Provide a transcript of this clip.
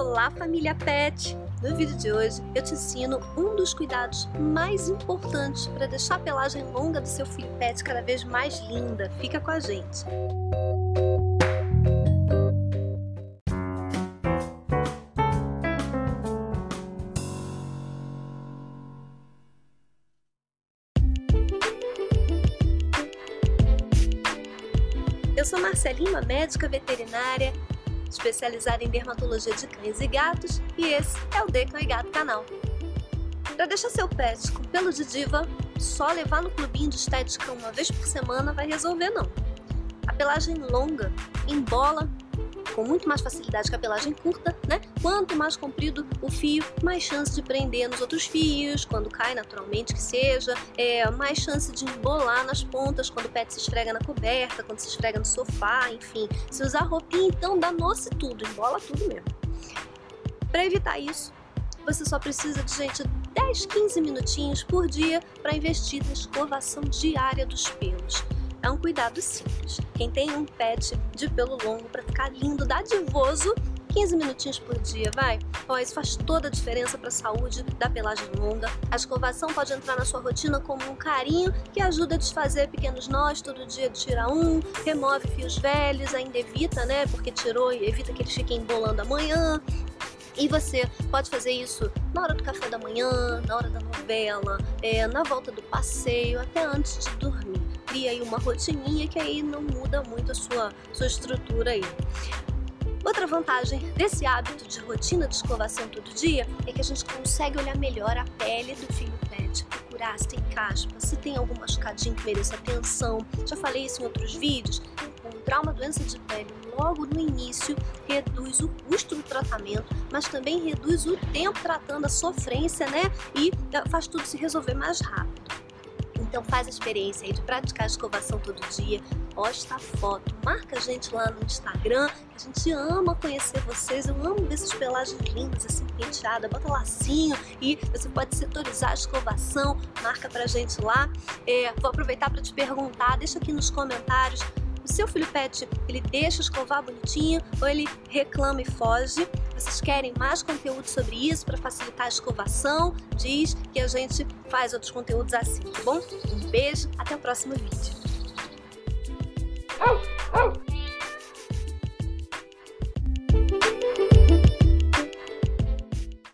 Olá, família Pet! No vídeo de hoje eu te ensino um dos cuidados mais importantes para deixar a pelagem longa do seu filho pet cada vez mais linda. Fica com a gente! Eu sou Marcelina, médica veterinária especializada em dermatologia de cães e gatos, e esse é o De Cão e Gato canal. Para deixar seu pet com pelo de diva, só levar no clubinho de estética uma vez por semana vai resolver não. A pelagem longa embola com muito mais facilidade que a pelagem curta, né? Quanto mais comprido o fio, mais chance de prender nos outros fios, quando cai naturalmente que seja, é, mais chance de embolar nas pontas quando o pet se esfrega na coberta, quando se esfrega no sofá, enfim. Se usar roupinha, então danou-se tudo, embola tudo mesmo. Para evitar isso, você só precisa de gente 10, 15 minutinhos por dia para investir na escovação diária dos pelos. É um cuidado simples. Quem tem um pet de pelo longo para ficar lindo, dadivoso, 15 minutinhos por dia, vai? Ó, isso faz toda a diferença para a saúde da pelagem longa. A escovação pode entrar na sua rotina como um carinho que ajuda a desfazer pequenos nós, todo dia tira um, remove fios velhos, ainda evita, né? Porque tirou e evita que eles fiquem embolando amanhã. E você pode fazer isso na hora do café da manhã, na hora da novela, é, na volta do passeio, até antes de dormir cria aí uma rotininha que aí não muda muito a sua, sua estrutura aí. Outra vantagem desse hábito de rotina de escovação todo dia é que a gente consegue olhar melhor a pele do filho pet, procurar se tem caspa, se tem algum machucadinho que mereça atenção. Já falei isso em outros vídeos. Encontrar uma doença de pele logo no início reduz o custo do tratamento, mas também reduz o tempo tratando a sofrência, né? E faz tudo se resolver mais rápido. Então faz a experiência aí de praticar a escovação todo dia, posta a foto, marca a gente lá no Instagram, a gente ama conhecer vocês, eu amo ver essas pelagens lindas, assim, penteada, bota lacinho e você pode setorizar a escovação, marca pra gente lá. É, vou aproveitar para te perguntar, deixa aqui nos comentários. O seu filho pet, ele deixa escovar bonitinho ou ele reclama e foge? Vocês querem mais conteúdo sobre isso para facilitar a escovação? Diz que a gente faz outros conteúdos assim, tá bom? Um beijo, até o próximo vídeo.